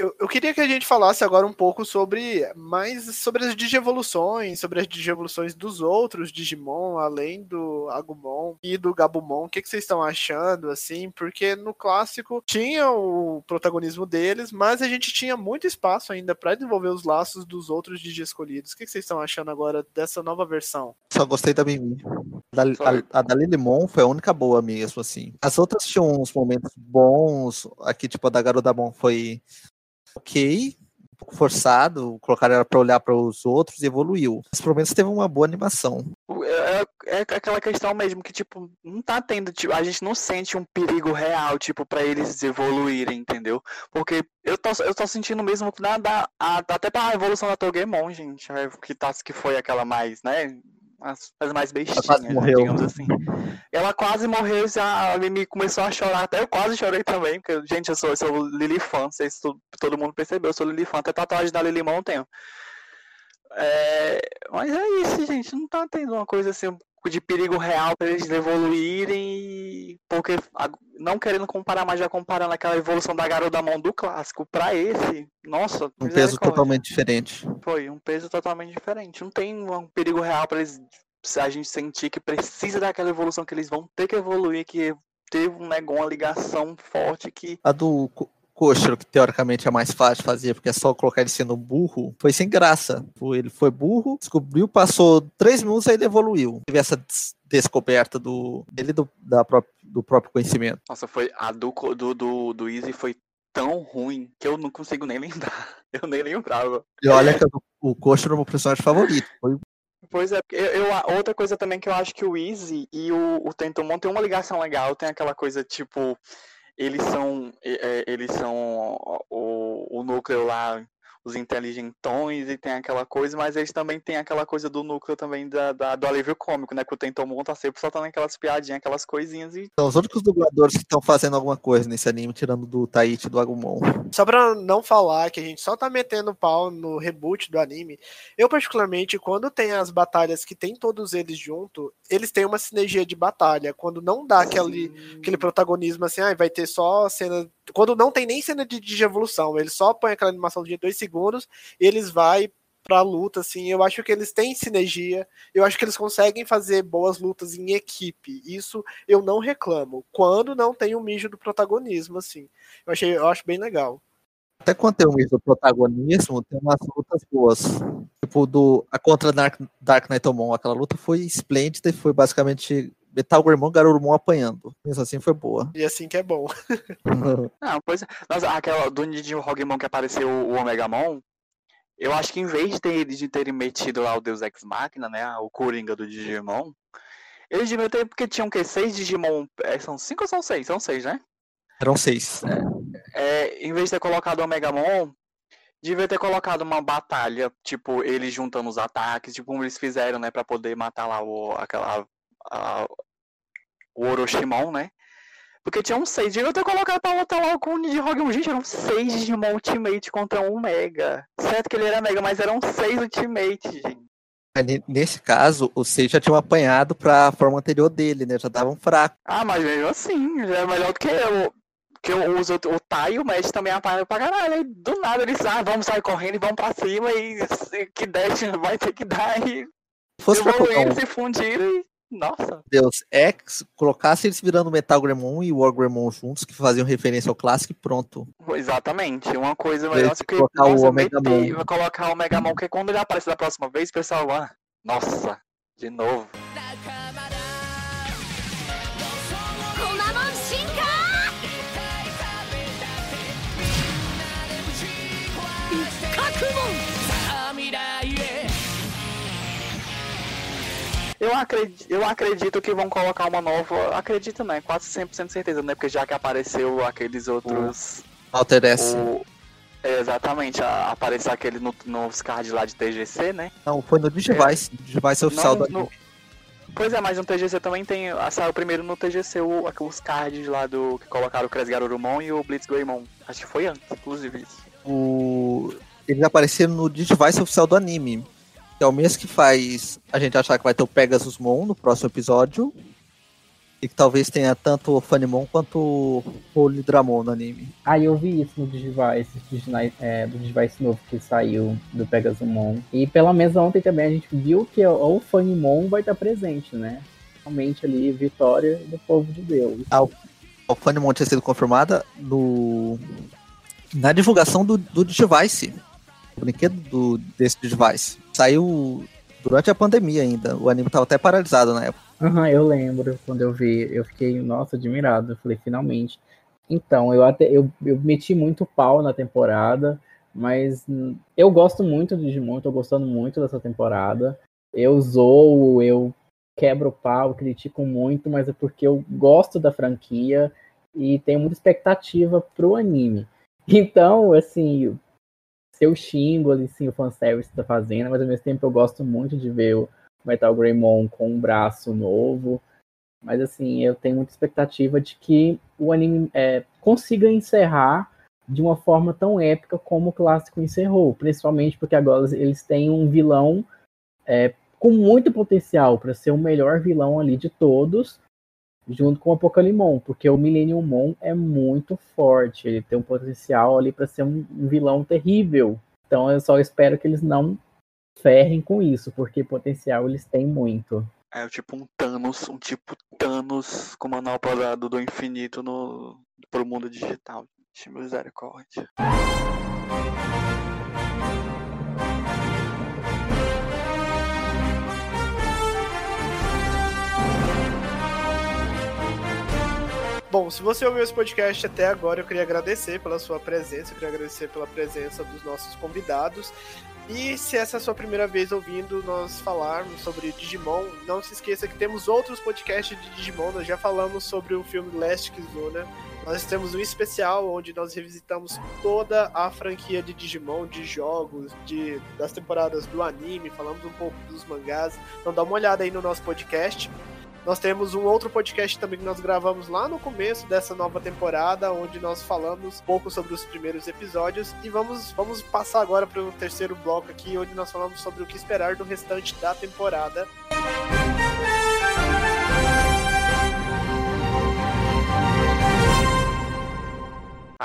A: Eu, eu queria que a gente falasse agora um pouco sobre mais sobre as digievoluções, sobre as digievoluções dos outros Digimon, além do Agumon e do Gabumon. O que, que vocês estão achando, assim? Porque no clássico tinha o protagonismo deles, mas a gente tinha muito espaço ainda para desenvolver os laços dos outros Digi escolhidos. O que, que vocês estão achando agora dessa nova versão?
D: Só gostei da Mimi. Da, a, a da Lilimon foi a única boa mesmo, assim. As outras tinham uns momentos bons. Aqui, tipo, a da Garudamon foi ok, um pouco forçado. Colocaram ela pra olhar para os outros e evoluiu. Mas pelo menos teve uma boa animação.
C: É, é aquela questão mesmo que, tipo, não tá tendo, tipo, a gente não sente um perigo real, tipo, pra eles evoluírem, entendeu? Porque eu tô, eu tô sentindo mesmo que nada, a- até pra evolução da Togemon, gente, é, que, tá, que foi aquela mais, né, as, as mais bestinhas, né, digamos assim. Ela quase morreu, já a Mimi começou a chorar, até eu quase chorei também, porque, gente, eu sou, eu sou Lili fã, não sei se to- todo mundo percebeu, eu sou Lili fã, até tatuagem da Lilimon eu tenho. É, mas é isso, gente. Não tá tendo uma coisa assim de perigo real pra eles evoluírem. Porque a- não querendo comparar, mas já comparando aquela evolução da garota da mão do clássico pra esse, nossa,
D: Um peso totalmente diferente.
C: Foi um peso totalmente diferente. Não tem um perigo real pra eles se a gente sentir que precisa daquela evolução, que eles vão ter que evoluir, que teve um negócio, uma ligação forte que.
D: A do Co- Koshiro, que teoricamente é mais fácil de fazer, porque é só colocar ele sendo burro, foi sem graça. Ele foi burro, descobriu, passou três minutos, aí ele evoluiu. Teve essa descoberta do, dele do, da pró- do próprio conhecimento.
C: Nossa, foi. A do, do, do, do Easy foi tão ruim que eu não consigo nem lembrar. Eu nem lembrava.
D: E olha que o Koshiro é o meu personagem favorito. Foi
C: Pois é, eu, eu- a- outra coisa também que eu acho que o Easy e o, o Tentomon tem uma ligação legal, tem aquela coisa tipo, eles são, é, eles são o, o núcleo lá, os inteligentões e tem aquela coisa, mas eles também têm aquela coisa do núcleo também da, da- do alívio cômico, né, que o Tentomon tá sempre soltando aquelas piadinhas, aquelas coisinhas e
D: São os únicos dubladores que estão fazendo alguma coisa nesse anime, tirando do Taichi e do Agumon.
A: Só pra não falar que a gente só tá metendo pau no reboot do anime, eu particularmente, quando tem as batalhas que tem todos eles junto, eles têm uma sinergia de batalha. Quando não dá aquele, aquele protagonismo assim, ah, vai ter só cena. Quando não tem nem cena de, de evolução, eles só põem aquela animação de dois segundos e eles vai pra luta, assim. Eu acho que eles têm sinergia, eu acho que eles conseguem fazer boas lutas em equipe. Isso eu não reclamo. Quando não tem o mijo do protagonismo, assim. Eu, achei, eu acho bem legal.
D: Até quando tem o mesmo protagonismo, tem umas lutas boas. Tipo, do, a contra Dark, Dark Knightomon, aquela luta foi esplêndida e foi basicamente Metal Gourmon, Garurumon apanhando. Mesmo assim foi boa.
A: E assim que é bom.
C: Não, pois é. Nossa, aquela do Nidinho Hogmon que apareceu o Omegamon, eu acho que em vez de, ter, de terem metido lá o Deus Ex Machina, né? O Coringa do Digimon, eles deviam ter, porque tinham o quê? Seis Digimon. é, são cinco ou são seis? São seis, né?
D: Eram seis.
C: É, em vez de ter colocado o Omegamon, devia ter colocado uma batalha, tipo, eles juntando os ataques, tipo, como eles fizeram, né? Pra poder matar lá o, aquela. A- o Orochimon, né? Porque tinham seis. Devia ter colocado pra lutar lá com o Nidhogg. Gente, eram seis Digimon Ultimate contra um Mega. Certo que ele era Mega, mas eram seis Ultimate, gente.
D: Nesse caso, os seis já tinham apanhado pra forma anterior dele, né? Já estavam fracos.
C: Ah, mas mesmo assim, já é melhor do que eu. Que eu uso o Tai e o Mesh também apanham pra caralho. Aí do nada eles, ah, vamos sair correndo e vamos pra cima e que Dash vai ter que dar e
D: Se fosse pra
C: evoluíram,
D: um
C: se fundiram e. Nossa.
D: Deus Ex, colocasse eles virando Metal Gremon e War Gremon juntos, que faziam referência ao clássico pronto.
C: Exatamente, uma coisa melhor do que
D: colocar o
C: meter- vai colocar o Megamon, porque quando ele aparece da próxima vez, o pessoal, ah, nossa, de novo. Eu acredito, eu acredito que vão colocar uma nova. Acredito, né? Quase 100% certeza, né? Porque já que apareceu aqueles outros.
D: Alter S.
C: O... é, exatamente, a- apareceu aquele no, nos cards lá de TGC, né?
D: Não, foi no Digivice. Digivice oficial
C: Não,
D: do
C: no-
D: anime.
C: Pois é, mas no TGC também tem. ah, Saiu primeiro no TGC o, os cards lá do. que colocaram o Kresgarurumon e o Blitz Greymon. Acho que foi antes, inclusive, isso.
D: O... Eles apareceram no Digivice oficial do anime. Que é o mesmo que faz a gente achar que vai ter o Pegasus Mon no próximo episódio. E que talvez tenha tanto o Funimon quanto o Holy Dramon no anime.
B: Ah, eu vi isso no Digivice, Digini- é, do Digivice novo que saiu do Pegasumon. E pela mesa ontem também a gente viu que o o Funimon vai estar presente, né? Realmente ali, vitória do povo de Deus.
D: O Funimon tinha sido confirmada no... na divulgação do, do Digivice. O brinquedo do, desse Digivice. Saiu durante a pandemia ainda. O anime tava até paralisado na época.
B: Aham, eu lembro quando eu vi, eu fiquei, nossa, admirado. Eu falei, finalmente. Então, eu até eu, eu meti muito pau na temporada, mas eu gosto muito do Digimon, tô gostando muito dessa temporada. Eu zoo, eu quebro o pau, critico muito, mas é porque eu gosto da franquia e tenho muita expectativa pro anime. Então, assim, eu xingo ali, sim, o fanservice que tá fazendo, mas ao mesmo tempo eu gosto muito de ver o Metal Greymon com um braço novo. Mas assim, eu tenho muita expectativa de que o anime é, consiga encerrar de uma forma tão épica como o clássico encerrou. Principalmente porque agora eles têm um vilão é, com muito potencial para ser o melhor vilão ali de todos, junto com o Apocalimon, porque o Millennium Mon é muito forte, ele tem um potencial ali para ser um, um vilão terrível. Então eu só espero que eles não ferrem com isso, porque potencial eles têm muito.
C: É tipo um Thanos, um tipo Thanos com manopla do, do infinito no, pro mundo digital. Gente, Misericórdia.
A: Bom, se você ouviu esse podcast até agora, eu queria agradecer pela sua presença, eu queria agradecer pela presença dos nossos convidados. E se essa é a sua primeira vez ouvindo nós falarmos sobre Digimon, não se esqueça que temos outros podcasts de Digimon. Nós já falamos sobre o filme Last Kizuna. Nós temos um especial onde nós revisitamos toda a franquia de Digimon, de jogos, de, das temporadas do anime, falamos um pouco dos mangás. Então dá uma olhada aí no nosso podcast. Nós temos um outro podcast também que nós gravamos lá no começo dessa nova temporada, onde nós falamos um pouco sobre os primeiros episódios. E vamos, vamos passar agora para o terceiro bloco aqui, onde nós falamos sobre o que esperar do restante da temporada.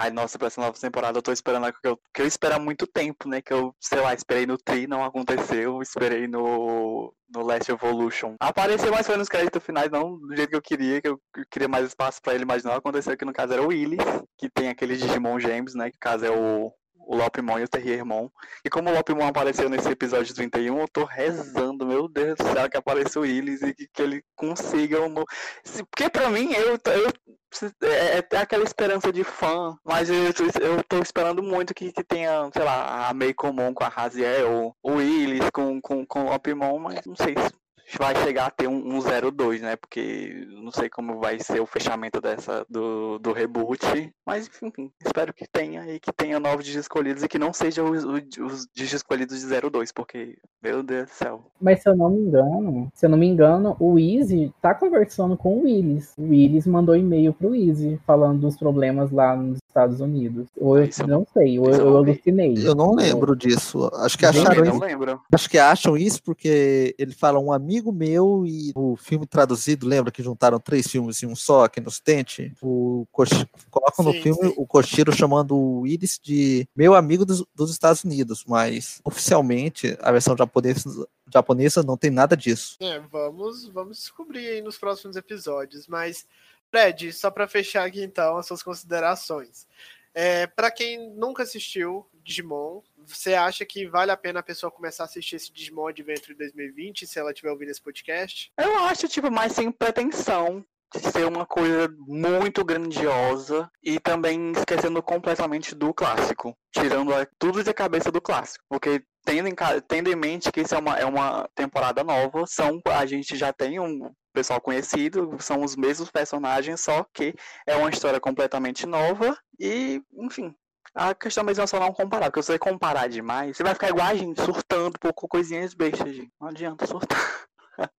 C: Ai, nossa, pra essa nova temporada eu tô esperando que eu, que eu espero há muito tempo, né? Que eu, sei lá, esperei no Tri, não aconteceu. Esperei no, no Last Evolution. Apareceu, mas foi nos créditos finais, não do jeito que eu queria, que eu queria mais espaço pra ele, mas não aconteceu, que no caso era o Willis, que tem aqueles Digimon gêmeos, né? Que no caso é o, o Lopimon e o Terriermon. E como o Lopimon apareceu nesse episódio 31, eu tô rezando, meu Deus do céu, que apareça o Willis e que, que ele consiga um novo. Porque pra mim, eu, eu é, é aquela esperança de fã, mas eu, eu tô esperando muito que, que tenha, sei lá, a Meikomon com a Raziel, o Willis com, com, com o Lopimon, mas não sei se vai chegar a ter um, um 02, né? Porque não sei como vai ser o fechamento dessa do, do reboot. Mas enfim, espero que tenha e que tenha novos Digi escolhidos e que não sejam os, os, os Digi escolhidos de 02, porque, meu Deus do céu.
B: Mas se eu não me engano, se eu não me engano, o Easy tá conversando com o Willis. O Willis mandou e-mail pro Easy falando dos problemas lá nos Estados Unidos. Ou eu
C: Isso
B: não sei, ou eu,
C: eu
B: alucinei.
D: Eu não lembro disso. Acho que acharam
C: não lembro.
D: Acho que acham isso porque ele fala um amigo meu e o filme traduzido, lembra que juntaram três filmes em um só aqui no Ocidente? O Koshi- colocam no
A: Sim,
D: filme
A: sim.
D: o Koshiro chamando o Willis de meu amigo dos, dos Estados Unidos, mas oficialmente a versão japonesa, japonesa não tem nada disso.
A: É, vamos, vamos descobrir aí nos próximos episódios. Mas, Fred, só para fechar aqui então as suas considerações. É, para quem nunca assistiu Digimon, você acha que vale a pena a pessoa começar a assistir esse Digimon Adventure 2020 se ela estiver ouvindo esse podcast?
C: Eu acho, tipo, mais sem pretensão. ser uma coisa muito grandiosa e também esquecendo completamente do clássico, tirando tudo da cabeça do clássico, porque tendo em, tendo em mente que isso é uma, é uma temporada nova, são a gente já tem um pessoal conhecido, são os mesmos personagens, só que é uma história completamente nova e, enfim, a questão mesmo é só não comparar, porque se você comparar demais, você vai ficar igual a gente, surtando por coisinhas bestas, gente. Não adianta surtar.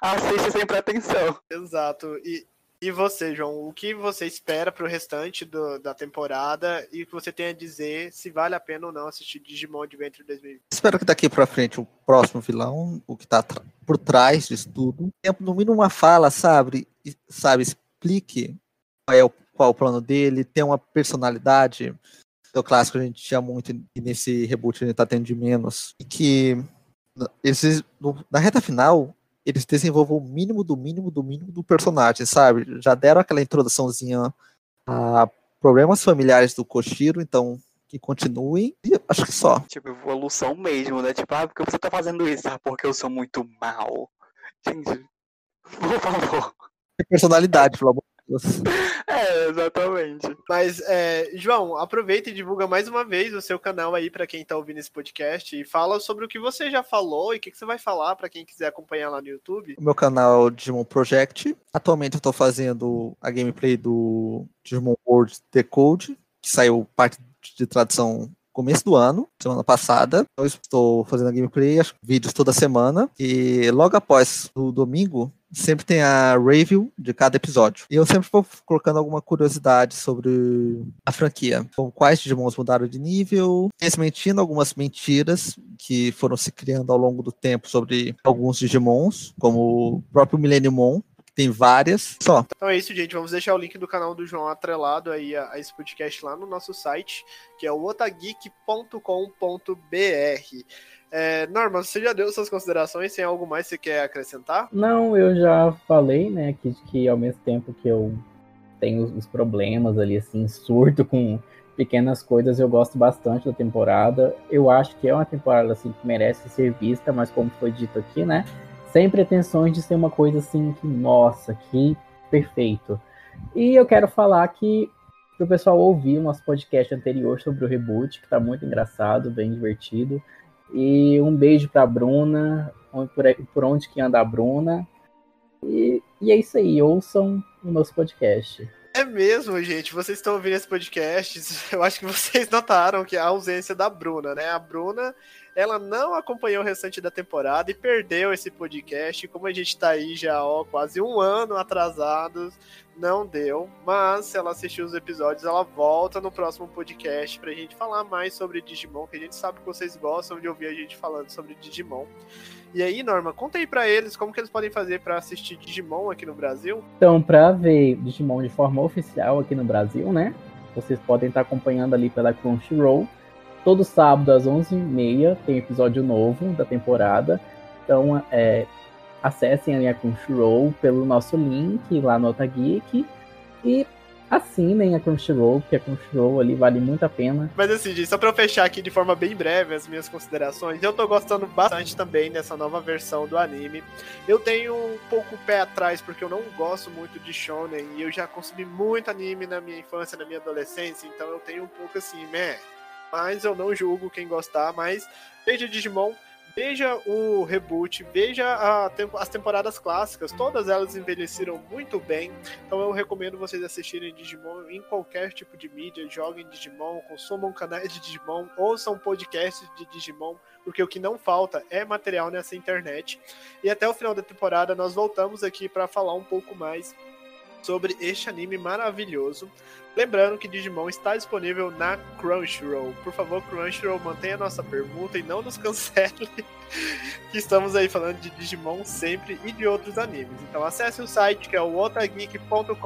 C: Assiste sem pretensão.
A: Exato. E, e você, João, o que você espera pro restante do- da temporada e o que você tem a dizer se vale a pena ou não assistir Digimon Adventure 2020?
D: Espero que daqui pra frente o próximo vilão, o que tá tra- por trás disso tudo, tenha no mínimo uma fala, sabe? E, sabe, explique qual é o, qual é o plano dele, tem uma personalidade. No clássico a gente tinha muito e nesse reboot a gente tá tendo de menos. E que na- esses, no- na reta final eles desenvolvam o mínimo do mínimo do mínimo do personagem, sabe? Já deram aquela introduçãozinha a problemas familiares do Koshiro, então que continuem. E acho que só.
C: Tipo, evolução mesmo, né? Tipo, ah, porque você tá fazendo isso? Ah, porque eu sou muito mal. Gente, por favor.
D: Personalidade, pelo amor Deus.
C: É, exatamente.
A: Mas, é, João, aproveita e divulga mais uma vez o seu canal aí para quem tá ouvindo esse podcast e fala sobre o que você já falou e o que, que você vai falar para quem quiser acompanhar lá no YouTube.
D: O meu canal é o Digimon Project. Atualmente eu tô fazendo a gameplay do Digimon World Decode, que saiu parte de tradução começo do ano, semana passada. Eu estou fazendo a gameplay, acho que vídeos toda semana. E logo após o domingo, sempre tem a review de cada episódio. E eu sempre vou colocando alguma curiosidade sobre a franquia. Então, quais Digimons mudaram de nível, desmentindo algumas mentiras que foram se criando ao longo do tempo sobre alguns Digimons, como o próprio Millenniumon, tem várias. Só.
A: Então é isso, gente. Vamos deixar o link do canal do João atrelado aí a, a esse podcast lá no nosso site, que é o otageek.com.br. É, Norma, você já deu suas considerações? Tem algo mais que você quer acrescentar?
B: Não, eu já falei, né, que, que ao mesmo tempo que eu tenho os- problemas ali, assim, surto com pequenas coisas, eu gosto bastante da temporada. Eu acho que é uma temporada, assim, que merece ser vista, mas como foi dito aqui, né, sem pretensões de ser uma coisa, assim, que, nossa, que perfeito. E eu quero falar que pro pessoal ouvir o nosso podcast anterior sobre o reboot, que tá muito engraçado, bem divertido. E um beijo pra Bruna, por onde que anda a Bruna. E, e é isso aí, ouçam o nosso podcast.
A: É mesmo, gente. Vocês estão ouvindo esse podcast. Eu acho que vocês notaram que a ausência da Bruna, né? A Bruna, ela não acompanhou o restante da temporada e perdeu esse podcast. Como a gente tá aí já, ó, quase um ano atrasados, não deu. Mas se ela assistir os episódios, ela volta no próximo podcast pra gente falar mais sobre Digimon, que a gente sabe que vocês gostam de ouvir a gente falando sobre Digimon. E aí, Norma, conta aí pra eles como que eles podem fazer pra assistir Digimon aqui no Brasil.
B: Então, para ver Digimon de forma oficial aqui no Brasil, né? Vocês podem estar acompanhando ali pela Crunchyroll. Todo sábado às 11h30 tem episódio novo da temporada. Então, é, acessem ali a Crunchyroll pelo nosso link lá no Otageek. E assinem a Crunchyroll, porque a Crunchyroll ali vale muito a pena.
A: Mas assim, gente, só pra eu fechar aqui de forma bem breve as minhas considerações, eu tô gostando bastante também dessa nova versão do anime. Eu tenho um pouco o pé atrás, porque eu não gosto muito de shonen, e eu já consumi muito anime na minha infância, na minha adolescência, então eu tenho um pouco assim, meh. Mas eu não julgo quem gostar, mas veja Digimon, veja o reboot, veja a as temporadas clássicas, todas elas envelheceram muito bem, então eu recomendo vocês assistirem Digimon em qualquer tipo de mídia, joguem Digimon, consumam canais de Digimon, ouçam podcasts de Digimon, porque o que não falta é material nessa internet. E até o final da temporada nós voltamos aqui para falar um pouco mais sobre este anime maravilhoso. Lembrando que Digimon está disponível na Crunchyroll. Por favor, Crunchyroll, mantenha a nossa pergunta e não nos cancele, que estamos aí falando de Digimon sempre e de outros animes. Então acesse o site que é o otageek.com.br.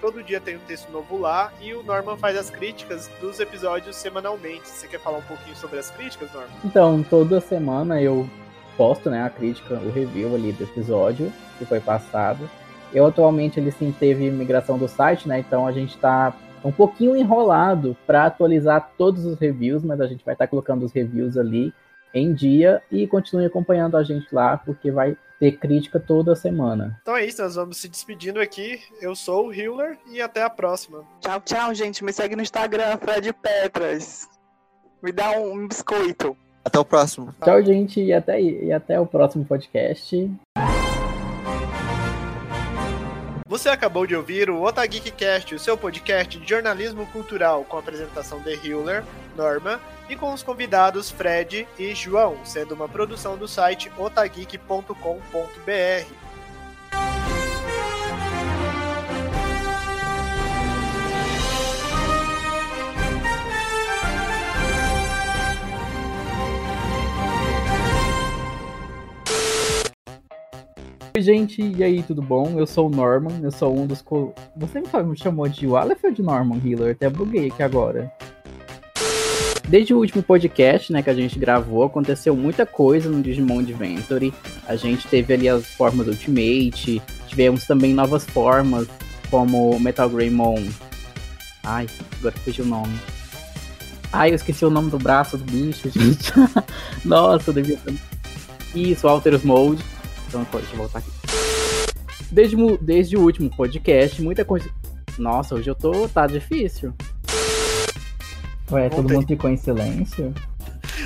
A: Todo dia tem um texto novo lá e o Norman faz as críticas dos episódios semanalmente. Você quer falar um pouquinho sobre as críticas, Norman?
B: Então, toda semana eu posto, né, a crítica, o review ali do episódio que foi passado. Eu atualmente ele sim teve migração do site, né? Então a gente tá um pouquinho enrolado para atualizar todos os reviews, mas a gente vai estar colocando os reviews ali em dia e continue acompanhando a gente lá, porque vai ter crítica toda semana.
A: Então é isso, nós vamos se despedindo aqui. Eu sou o Hiller e até a próxima.
C: Tchau, tchau, gente. Me segue no Instagram, Fred Petras. Me dá um biscoito.
D: Até o próximo.
B: Tchau, gente, e até, e até o próximo podcast.
A: Você acabou de ouvir o Otageekcast, o seu podcast de jornalismo cultural com a apresentação de Hiller, Norma e com os convidados Fred e João, sendo uma produção do site otageek.com.br.
B: Oi, gente, e aí, tudo bom? Eu sou o Norman, eu sou um dos. Co... Você me chamou de Wallace ou de Norman Hiller? Até buguei aqui agora. Desde o último podcast, né, que a gente gravou, aconteceu muita coisa no Digimon Adventure. A gente teve ali as formas Ultimate, tivemos também novas formas, como Metal Greymon. Ai, agora fugiu o nome. Ai, eu esqueci o nome do braço do bicho, gente. Nossa, devia. Isso, Alterus Mode. Então, deixa eu voltar aqui. Desde, desde o último podcast, muita coisa. Nossa, hoje eu tô. tá difícil. Ué, todo
A: Voltei.
B: mundo ficou em silêncio?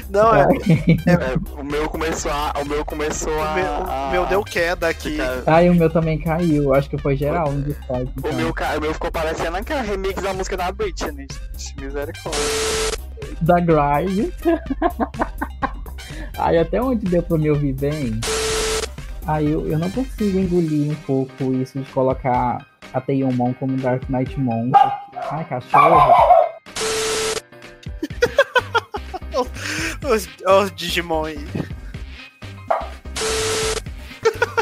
A: Não, é,
C: É, o meu começou a. O meu começou
A: o
C: a.
A: meu,
C: a-
A: o meu deu queda aqui.
C: ficar-
B: Ai, o meu também caiu. Acho que foi geral no Discord.
C: O
B: então.
C: meu, o meu ficou parecendo aquela remix da música da Britney. gente. Misericórdia.
B: Da Grind. Ai, até onde deu pra me ouvir bem? Ai, eu, eu não consigo engolir um pouco isso de colocar a Teiyomon como Dark Knight Mon. porque- Ai, cachorro.
A: Os, os Digimon aí.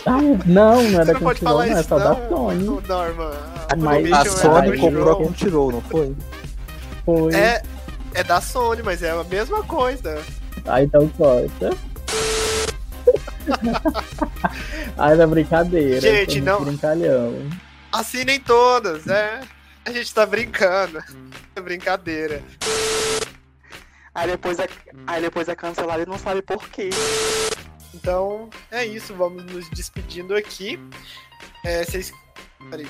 B: Ai, não, não é da Crunchyroll, não, é só da
A: não,
B: Sony.
A: Norma.
B: Mas-
A: bicho
D: A Sony comprou a
A: Crunchyroll.
D: Crunchyroll, não foi?
B: Foi.
A: É, é da Sony, mas é a mesma coisa.
B: Ai, então corta. Ai, da brincadeira.
A: Gente, não.
B: Brincalhão.
A: Assinem todas, né? A gente tá brincando. Hum. É brincadeira.
C: Aí depois, é, aí depois é cancelado e não sabe por quê.
A: Então, é isso. Vamos nos despedindo aqui. É, vocês. Peraí.